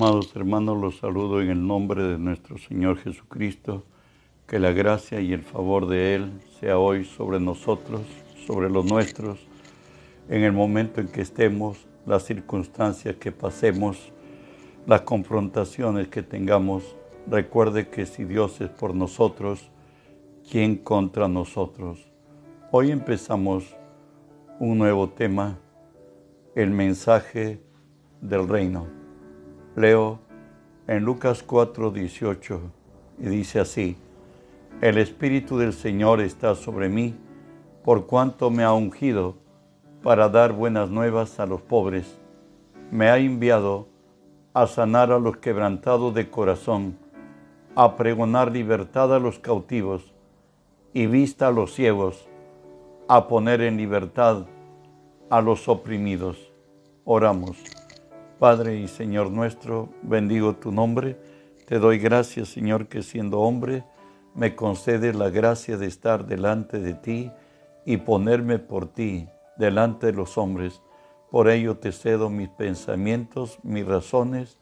Amados hermanos, los saludo en el nombre de nuestro Señor Jesucristo. Que la gracia y el favor de Él sea hoy sobre nosotros, sobre los nuestros, en el momento en que estemos, las circunstancias que pasemos, las confrontaciones que tengamos. Recuerde que si Dios es por nosotros, ¿quién contra nosotros? Hoy empezamos un nuevo tema, el mensaje del reino. Leo en Lucas 4, 18 y dice así, el Espíritu del Señor está sobre mí, por cuanto me ha ungido para dar buenas nuevas a los pobres. Me ha enviado a sanar a los quebrantados de corazón, a pregonar libertad a los cautivos y vista a los ciegos, a poner en libertad a los oprimidos. Oramos. Padre y Señor nuestro, bendigo tu nombre. Te doy gracias, Señor, que siendo hombre, me concede la gracia de estar delante de ti y ponerme por ti delante de los hombres. Por ello te cedo mis pensamientos, mis razones,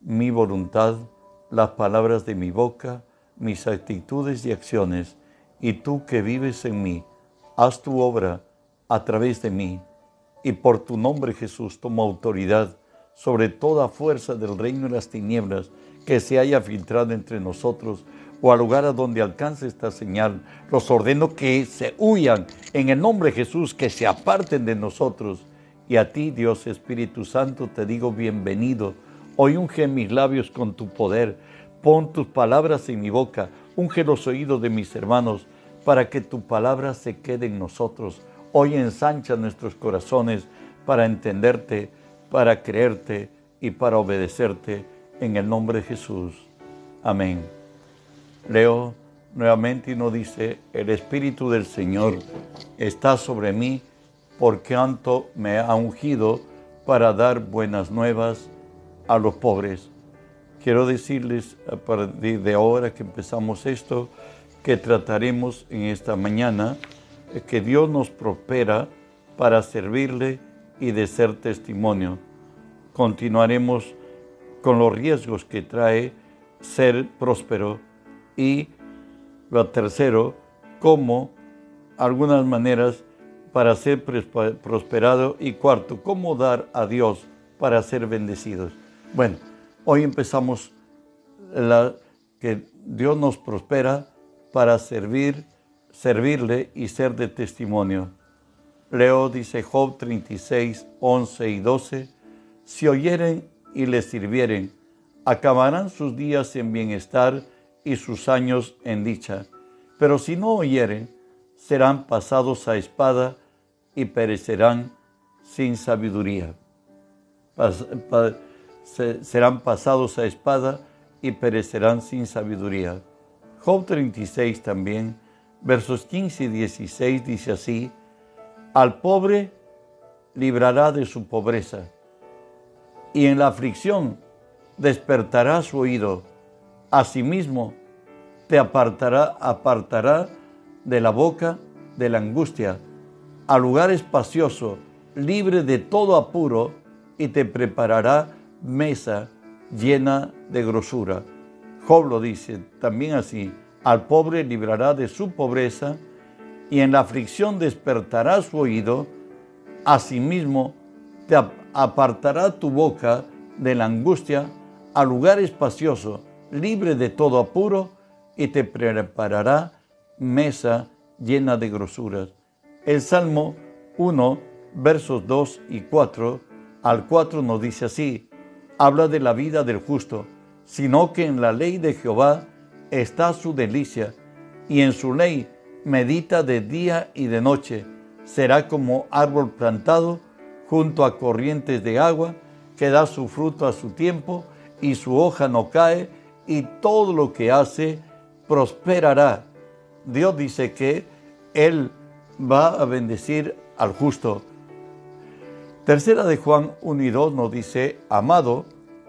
mi voluntad, las palabras de mi boca, mis actitudes y acciones. Y tú que vives en mí, haz tu obra a través de mí. Y por tu nombre Jesús tomo autoridad sobre toda fuerza del reino de las tinieblas que se haya filtrado entre nosotros o al lugar a donde alcance esta señal, los ordeno que se huyan en el nombre de Jesús, que se aparten de nosotros. Y a ti, Dios Espíritu Santo, te digo bienvenido. Hoy unge mis labios con tu poder. Pon tus palabras en mi boca. Unge los oídos de mis hermanos para que tu palabra se quede en nosotros. Hoy ensancha nuestros corazones para entenderte, para creerte y para obedecerte en el nombre de Jesús. Amén. Leo nuevamente y nos dice, el Espíritu del Señor está sobre mí porque tanto me ha ungido para dar buenas nuevas a los pobres. Quiero decirles a partir de ahora que empezamos esto, que trataremos en esta mañana, que Dios nos prospera para servirle y de ser testimonio. Continuaremos con los riesgos que trae ser próspero y lo tercero, cómo algunas maneras para ser prosperado y cuarto, cómo dar a Dios para ser bendecidos. Bueno, hoy empezamos la, que Dios nos prospera para servir, servirle y ser de testimonio. Leo dice Job 36, 11 y 12, si oyeren y les sirvieren, acabarán sus días en bienestar y sus años en dicha. Pero si no oyeren, serán pasados a espada y perecerán sin sabiduría. serán pasados a espada y perecerán sin sabiduría. Job 36 también, versos 15 y 16 dice así, al pobre librará de su pobreza, y en la aflicción despertará su oído. Asimismo, te apartará, apartará de la boca de la angustia, a lugar espacioso, libre de todo apuro, y te preparará mesa llena de grosura. Job lo dice también así, al pobre librará de su pobreza, y en la aflicción despertará su oído, asimismo te apartará tu boca de la angustia a lugar espacioso, libre de todo apuro, y te preparará mesa llena de grosuras. El Salmo 1, versos 2 y 4 al 4 nos dice así, habla de la vida del justo, sino que en la ley de Jehová está su delicia, y en su ley medita de día y de noche. Será como árbol plantado junto a corrientes de agua, que da su fruto a su tiempo y su hoja no cae, y todo lo que hace prosperará. Dios dice que Él va a bendecir al justo. Tercera de Juan 1 y 2 nos dice, amado,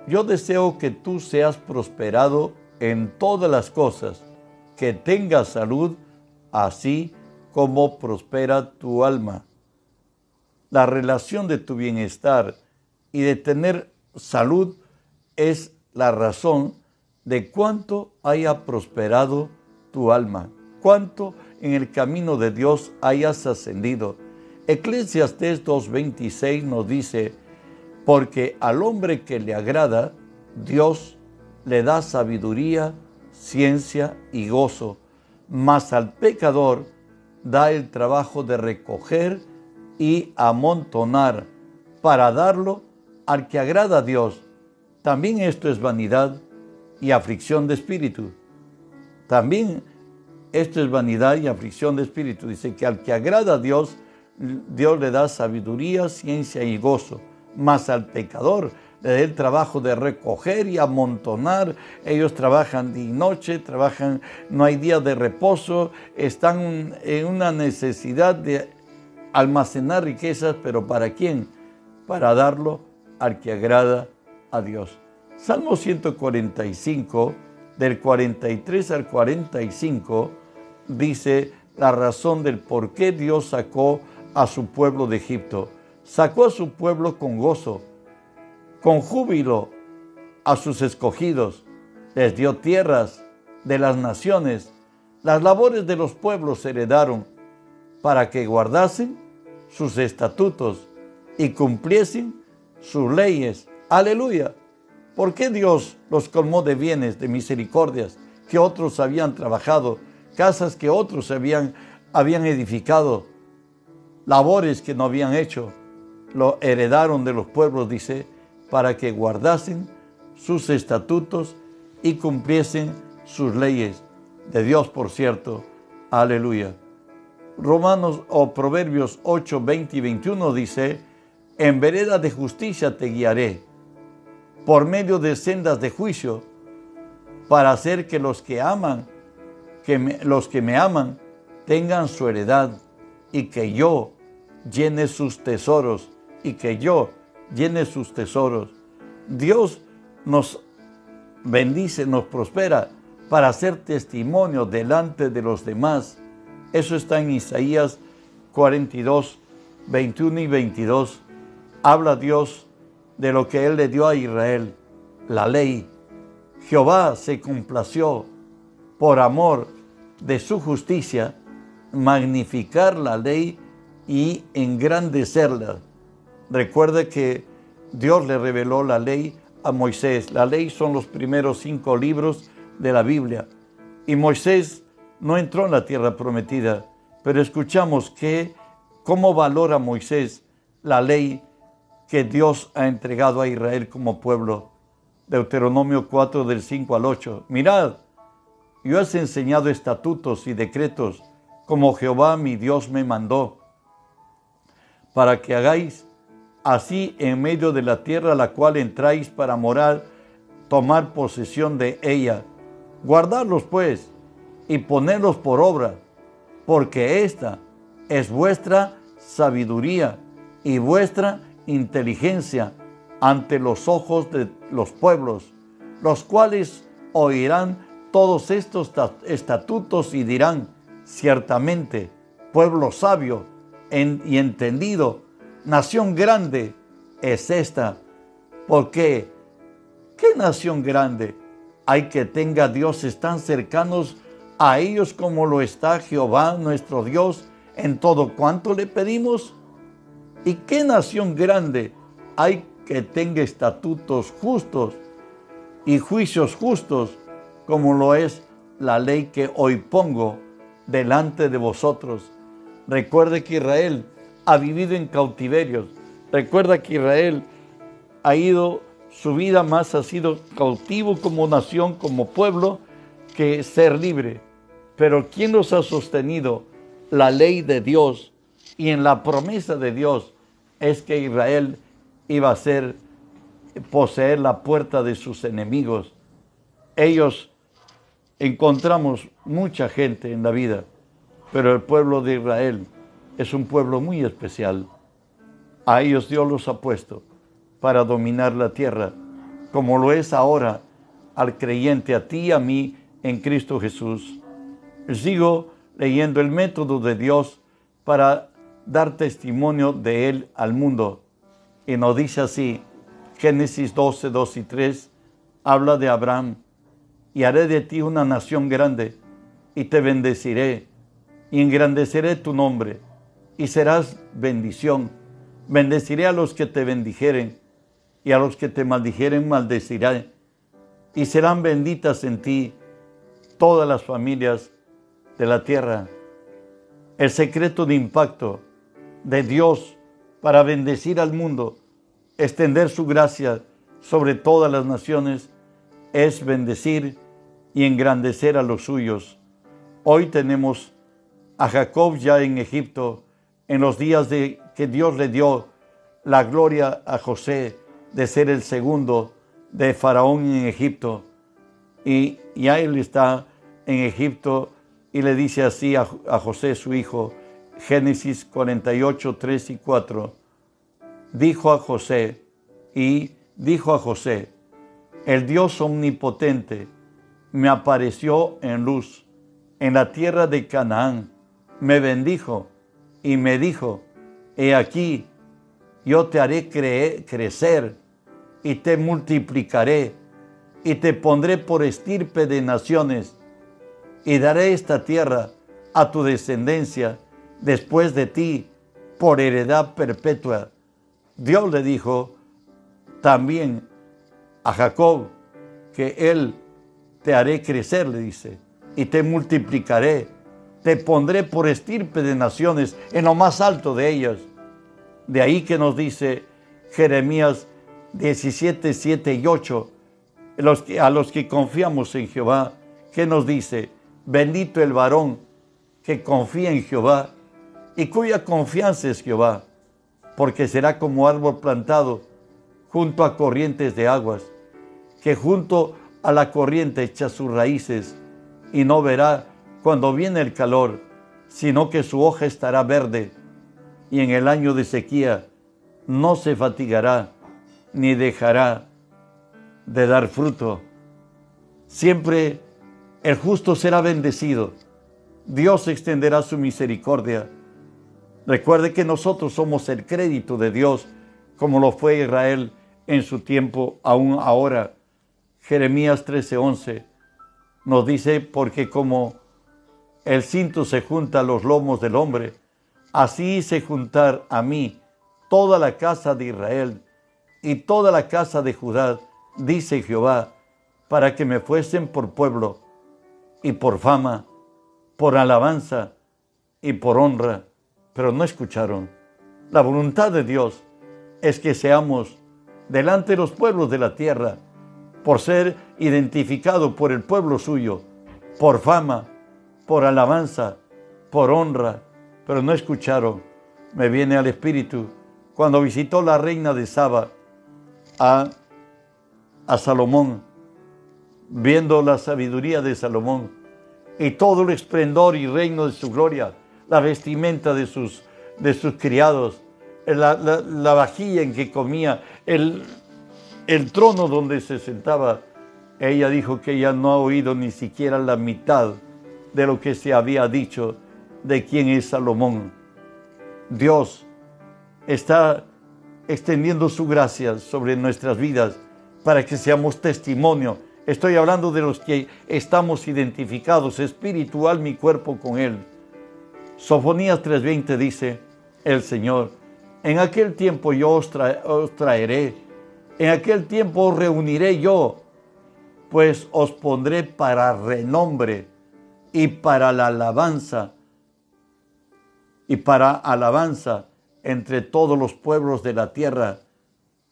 yo deseo que tú seas prosperado en todas las cosas, que tengas salud, así como prospera tu alma. La relación de tu bienestar y de tener salud es la razón de cuánto haya prosperado tu alma, cuánto en el camino de Dios hayas ascendido. Eclesiastes 2.26 nos dice, porque al hombre que le agrada, Dios le da sabiduría, ciencia y gozo, mas al pecador da el trabajo de recoger y amontonar para darlo al que agrada a Dios. También esto es vanidad y aflicción de espíritu. También esto es vanidad y aflicción de espíritu. Dice que al que agrada a Dios, Dios le da sabiduría, ciencia y gozo. Mas al pecador el trabajo de recoger y amontonar. Ellos trabajan día y noche, trabajan, no hay día de reposo, están en una necesidad de almacenar riquezas, pero ¿para quién? Para darlo al que agrada a Dios. Salmo 145, del 43 al 45, dice la razón del por qué Dios sacó a su pueblo de Egipto. Sacó a su pueblo con gozo, con júbilo a sus escogidos. Les dio tierras de las naciones. Las labores de los pueblos heredaron para que guardasen sus estatutos y cumpliesen sus leyes. Aleluya. ¿Por qué Dios los colmó de bienes, de misericordias que otros habían trabajado, casas que otros habían, habían edificado, labores que no habían hecho? Lo heredaron de los pueblos, dice, para que guardasen sus estatutos y cumpliesen sus leyes. De Dios, por cierto. Aleluya. Romanos o Proverbios 8, 20 y 21 dice, en vereda de justicia te guiaré, por medio de sendas de juicio, para hacer que los que aman, que los que me aman, tengan su heredad y que yo llene sus tesoros y que yo llene sus tesoros. Dios nos bendice, nos prospera para hacer testimonio delante de los demás eso está en Isaías 42, 21 y 22. Habla Dios de lo que Él le dio a Israel, la ley. Jehová se complació por amor de su justicia, magnificar la ley y engrandecerla. Recuerde que Dios le reveló la ley a Moisés. La ley son los primeros cinco libros de la Biblia. Y Moisés no entró en la tierra prometida, pero escuchamos que cómo valora Moisés la ley que Dios ha entregado a Israel como pueblo. Deuteronomio 4 del 5 al 8. Mirad, yo os enseñado estatutos y decretos como Jehová mi Dios me mandó, para que hagáis así en medio de la tierra a la cual entráis para morar, tomar posesión de ella. Guardarlos pues y ponerlos por obra, porque esta es vuestra sabiduría y vuestra inteligencia ante los ojos de los pueblos, los cuales oirán todos estos estatutos y dirán, ciertamente, pueblo sabio y entendido, nación grande es esta. porque ¿Qué nación grande hay que tenga dioses tan cercanos a ellos como lo está Jehová nuestro Dios en todo cuanto le pedimos? ¿Y qué nación grande hay que tenga estatutos justos y juicios justos como lo es la ley que hoy pongo delante de vosotros? Recuerde que Israel ha vivido en cautiverios. Recuerda que Israel ha ido, su vida más ha sido cautivo como nación, como pueblo, que ser libre. Pero ¿quién nos ha sostenido? La ley de Dios y en la promesa de Dios es que Israel iba a ser poseer la puerta de sus enemigos. Ellos encontramos mucha gente en la vida, pero el pueblo de Israel es un pueblo muy especial. A ellos Dios los ha puesto para dominar la tierra, como lo es ahora al creyente, a ti y a mí en Cristo Jesús sigo leyendo el método de Dios para dar testimonio de Él al mundo. Y nos dice así, Génesis 12, 2 y 3, habla de Abraham, y haré de ti una nación grande, y te bendeciré, y engrandeceré tu nombre, y serás bendición. Bendeciré a los que te bendijeren, y a los que te maldijeren maldeciré, y serán benditas en ti todas las familias de la tierra. El secreto de impacto de Dios para bendecir al mundo, extender su gracia sobre todas las naciones, es bendecir y engrandecer a los suyos. Hoy tenemos a Jacob ya en Egipto, en los días de que Dios le dio la gloria a José de ser el segundo de Faraón en Egipto. Y ya él está en Egipto y le dice así a, a José, su hijo, Génesis 48, 3 y 4. Dijo a José, y dijo a José, el Dios omnipotente me apareció en luz en la tierra de Canaán, me bendijo y me dijo, he aquí, yo te haré crecer y te multiplicaré y te pondré por estirpe de naciones y daré esta tierra a tu descendencia después de ti por heredad perpetua. Dios le dijo también a Jacob que él te haré crecer, le dice, y te multiplicaré, te pondré por estirpe de naciones en lo más alto de ellas. De ahí que nos dice Jeremías 17, 7 y 8, a los que confiamos en Jehová, que nos dice, bendito el varón que confía en Jehová y cuya confianza es Jehová, porque será como árbol plantado junto a corrientes de aguas, que junto a la corriente echa sus raíces y no verá cuando viene el calor, sino que su hoja estará verde y en el año de sequía no se fatigará ni dejará de dar fruto. Siempre el justo será bendecido. Dios extenderá su misericordia. Recuerde que nosotros somos el crédito de Dios, como lo fue Israel en su tiempo, aún ahora. Jeremías 13:11 nos dice, porque como el cinto se junta a los lomos del hombre, así hice juntar a mí toda la casa de Israel y toda la casa de Judá, dice Jehová, para que me fuesen por pueblo y por fama, por alabanza y por honra, pero no escucharon. La voluntad de Dios es que seamos delante de los pueblos de la tierra, por ser identificado por el pueblo suyo, por fama, por alabanza, por honra, pero no escucharon. Me viene al espíritu cuando visitó la reina de Saba a, a Salomón, viendo la sabiduría de Salomón y todo el esplendor y reino de su gloria, la vestimenta de sus, de sus criados, la, la, vajilla en que comía, el, el trono donde se sentaba. Ella dijo que ella no ha oído ni siquiera la mitad de lo que se había dicho de quién es Salomón. Dios está extendiendo su gracia sobre nuestras vidas para que seamos testimonio. Estoy hablando de los que estamos identificados espiritual mi cuerpo con Él. Sofonías 3:20 dice el Señor, en aquel tiempo yo os, traeré, en aquel tiempo os reuniré yo, pues os pondré para renombre y para la alabanza y para alabanza entre todos los pueblos de la tierra,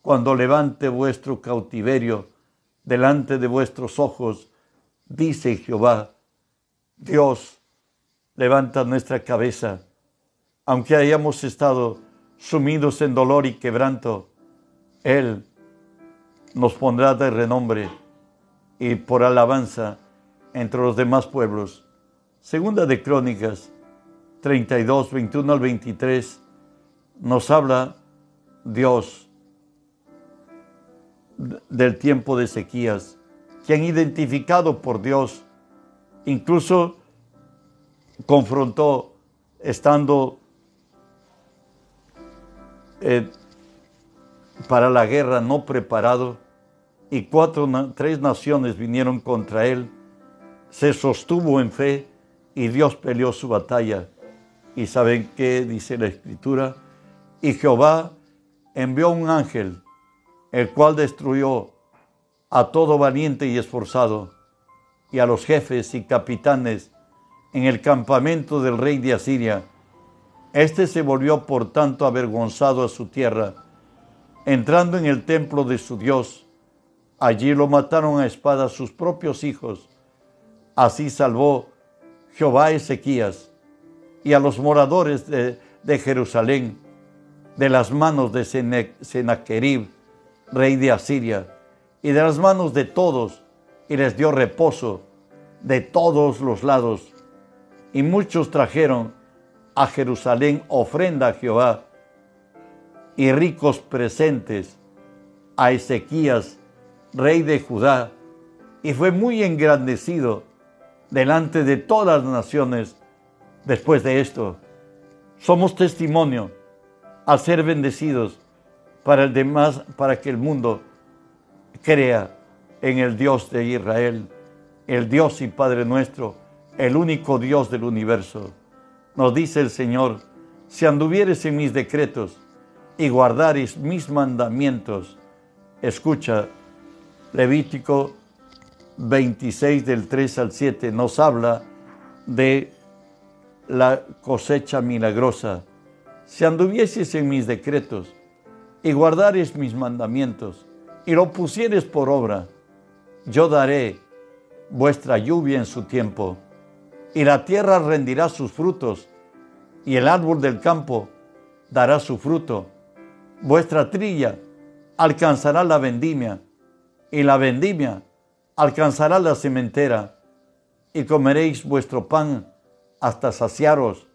cuando levante vuestro cautiverio delante de vuestros ojos, dice Jehová, Dios, levanta nuestra cabeza, aunque hayamos estado sumidos en dolor y quebranto, Él nos pondrá de renombre y por alabanza entre los demás pueblos. Segunda de Crónicas 32, 21 al 23 nos habla Dios del tiempo de sequías, que han identificado por Dios, incluso confrontó estando eh, para la guerra no preparado, y cuatro, tres naciones vinieron contra él, se sostuvo en fe y Dios peleó su batalla. ¿Y saben qué dice la escritura? Y Jehová envió un ángel, el cual destruyó a todo valiente y esforzado, y a los jefes y capitanes en el campamento del rey de Asiria. Este se volvió por tanto avergonzado a su tierra, entrando en el templo de su Dios. Allí lo mataron a espada sus propios hijos. Así salvó Jehová a Ezequías y a los moradores de, Jerusalén de las manos de Sennacherib, rey de Asiria, y de las manos de todos, y les dio reposo de todos los lados. Y muchos trajeron a Jerusalén ofrenda a Jehová y ricos presentes a Ezequías, rey de Judá, y fue muy engrandecido delante de todas las naciones después de esto. Somos testimonio al ser bendecidos para el demás, para que el mundo crea en el Dios de Israel, el Dios y Padre nuestro, el único Dios del universo. Nos dice el Señor, si anduvieres en mis decretos y guardares mis mandamientos, escucha, Levítico 26 del 3 al 7 nos habla de la cosecha milagrosa. Si anduvieses en mis decretos y guardares mis mandamientos y lo pusieres por obra, yo daré vuestra lluvia en su tiempo y la tierra rendirá sus frutos y el árbol del campo dará su fruto. Vuestra trilla alcanzará la vendimia y la vendimia alcanzará la cementera, y comeréis vuestro pan hasta saciaros,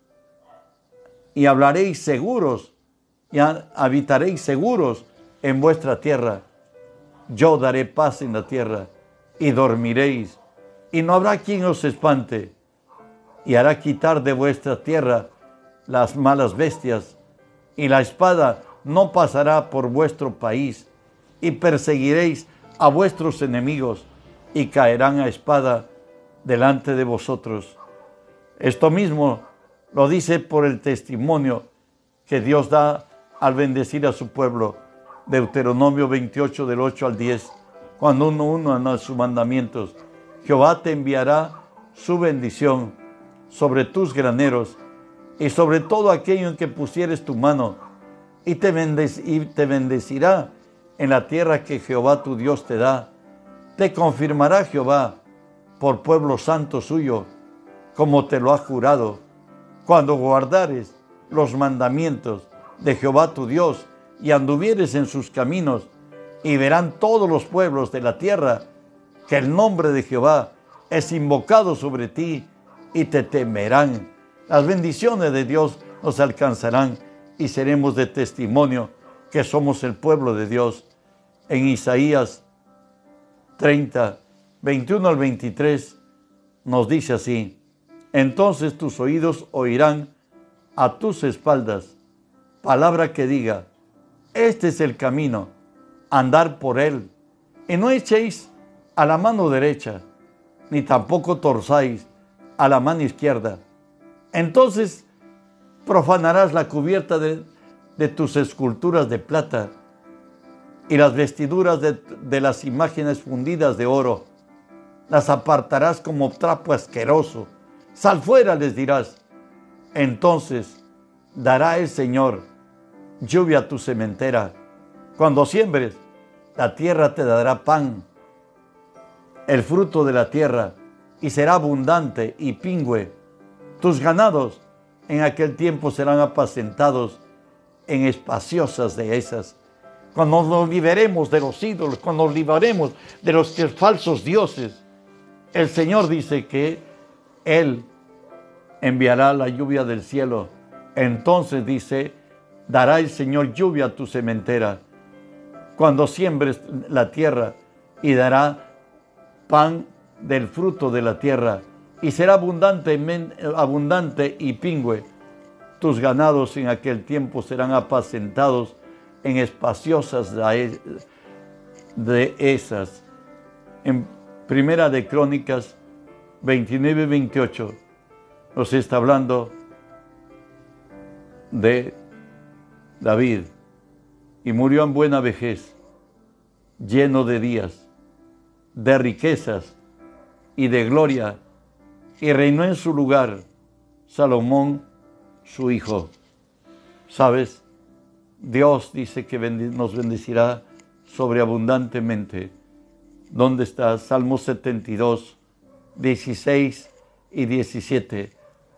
y hablaréis seguros, y habitaréis seguros en vuestra tierra. Yo daré paz en la tierra, y dormiréis, y no habrá quien os espante, y hará quitar de vuestra tierra las malas bestias, y la espada no pasará por vuestro país, y perseguiréis a vuestros enemigos, y caerán a espada delante de vosotros. Esto mismo lo dice por el testimonio que Dios da al bendecir a su pueblo. Deuteronomio 28 del 8 al 10. Cuando uno uno a sus mandamientos, Jehová te enviará su bendición sobre tus graneros y sobre todo aquello en que pusieres tu mano, y te, bendecirá en la tierra que Jehová tu Dios te da te confirmará Jehová por pueblo santo suyo, como te lo ha jurado, cuando guardares los mandamientos de Jehová tu Dios y anduvieres en sus caminos, y verán todos los pueblos de la tierra que el nombre de Jehová es invocado sobre ti y te temerán. Las bendiciones de Dios nos alcanzarán y seremos de testimonio que somos el pueblo de Dios. En Isaías 30, 21 al 23, nos dice así, entonces tus oídos oirán a tus espaldas palabra que diga, este es el camino, andar por él, y no echéis a la mano derecha, ni tampoco torzáis a la mano izquierda. Entonces profanarás la cubierta de, de tus esculturas de plata y las vestiduras de, las imágenes fundidas de oro. Las apartarás como trapo asqueroso. Sal fuera, les dirás. Entonces dará el Señor lluvia a tu cementera. Cuando siembres, la tierra te dará pan, el fruto de la tierra, y será abundante y pingüe. Tus ganados en aquel tiempo serán apacentados en espaciosas dehesas cuando nos liberemos de los ídolos, cuando nos liberemos de los falsos dioses, el Señor dice que Él enviará la lluvia del cielo. Entonces dice, dará el Señor lluvia a tu cementera cuando siembres la tierra y dará pan del fruto de la tierra y será abundante, abundante y pingüe. Tus ganados en aquel tiempo serán apacentados en espaciosas de esas. En Primera de Crónicas 29 y 28 nos está hablando de David y murió en buena vejez, lleno de días, de riquezas y de gloria, y reinó en su lugar Salomón, su hijo. ¿Sabes? Dios dice que nos bendecirá sobreabundantemente. ¿Dónde está? Salmo 72, 16 y 17.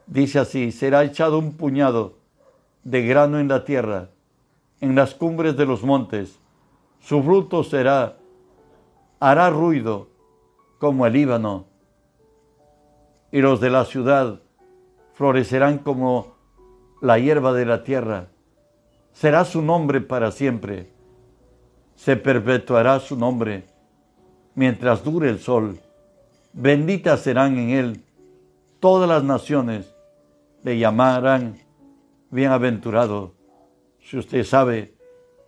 Dice así, será echado un puñado de grano en la tierra, en las cumbres de los montes. Su fruto será, hará ruido como el Líbano. Y los de la ciudad florecerán como la hierba de la tierra. Será su nombre para siempre. Se perpetuará su nombre mientras dure el sol. Benditas serán en él todas las naciones. Le llamarán bienaventurado. Si usted sabe,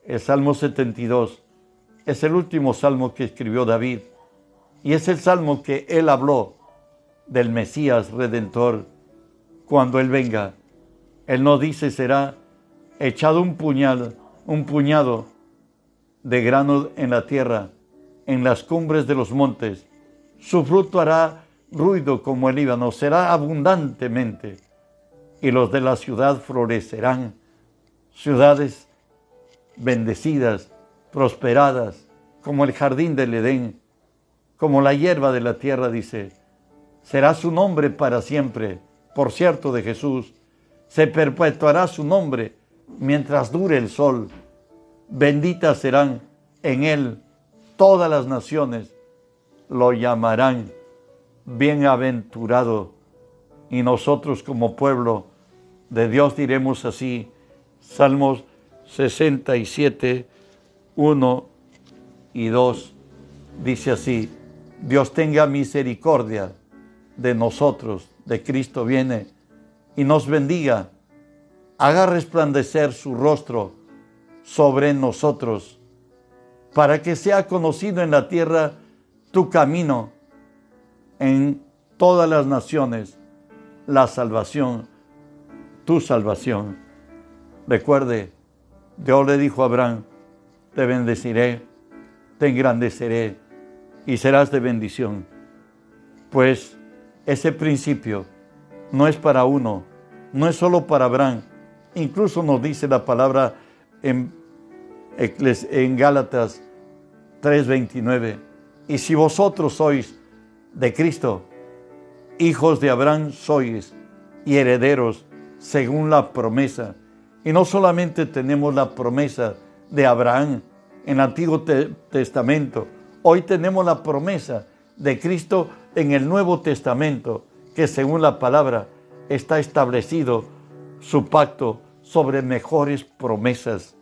el Salmo 72 es el último salmo que escribió David y es el salmo que él habló del Mesías redentor cuando él venga. Él no dice será echado un puñal, un puñado de grano en la tierra, en las cumbres de los montes. Su fruto hará ruido como el Líbano, será abundantemente, y los de la ciudad florecerán. Ciudades bendecidas, prosperadas, como el jardín del Edén, como la hierba de la tierra, dice. Será su nombre para siempre, por cierto, de Jesús. Se perpetuará su nombre mientras dure el sol. Benditas serán en él todas las naciones. Lo llamarán bienaventurado. Y nosotros como pueblo de Dios diremos así, Salmos 67, 1 y 2, dice así, Dios tenga misericordia de nosotros, de Cristo viene, y nos bendiga, haga resplandecer su rostro sobre nosotros, para que sea conocido en la tierra tu camino, en todas las naciones, la salvación, tu salvación. Recuerde, Dios le dijo a Abraham, te bendeciré, te engrandeceré y serás de bendición. Pues ese principio no es para uno, no es solo para Abraham. Incluso nos dice la palabra en, en Gálatas 3:29. Y si vosotros sois de Cristo, hijos de Abraham sois y herederos según la promesa. Y no solamente tenemos la promesa de Abraham en el Antiguo Testamento, hoy tenemos la promesa de Cristo en el Nuevo Testamento, que según la palabra está establecido su pacto sobre mejores promesas.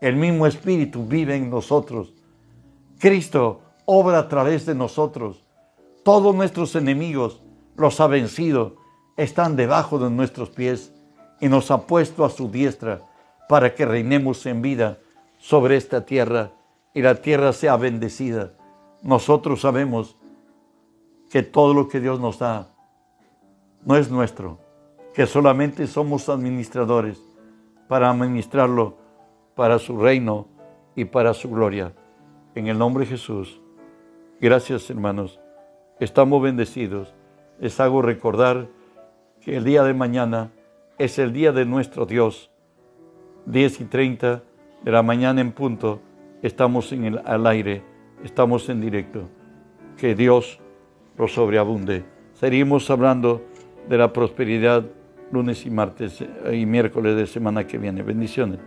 El mismo Espíritu vive en nosotros. Cristo obra a través de nosotros. Todos nuestros enemigos los ha vencido, están debajo de nuestros pies y nos ha puesto a su diestra para que reinemos en vida sobre esta tierra y la tierra sea bendecida. Nosotros sabemos que todo lo que Dios nos da no es nuestro, que solamente somos administradores para administrarlo para su reino y para su gloria. En el nombre de Jesús. Gracias hermanos. Estamos bendecidos. Les hago recordar que el día de mañana es el día de nuestro Dios. 10 y 30 de la mañana en punto. Estamos en el, al aire. Estamos en directo. Que Dios lo sobreabunde. Seguimos hablando de la prosperidad lunes y martes y miércoles de semana que viene. Bendiciones.